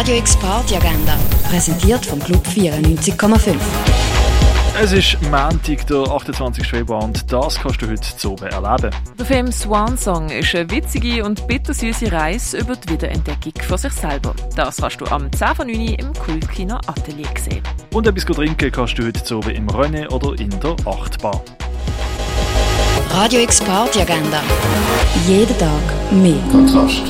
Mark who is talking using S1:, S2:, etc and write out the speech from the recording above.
S1: Radio X Party Agenda, präsentiert vom Club 94,5.
S2: Es ist Montag, der 28. Februar und das kannst du heute zu oben erleben.
S3: Der Film Swan Song ist eine witzige und bittersüße Reise über die Wiederentdeckung von sich selber. Das kannst du am 10 von 9 im Kultkino Atelier sehen.
S2: Und etwas trinken kannst du heute zu oben im René oder in der Achtbar.
S1: Radio X Party Agenda. Jeden Tag mehr.
S4: Kontrast.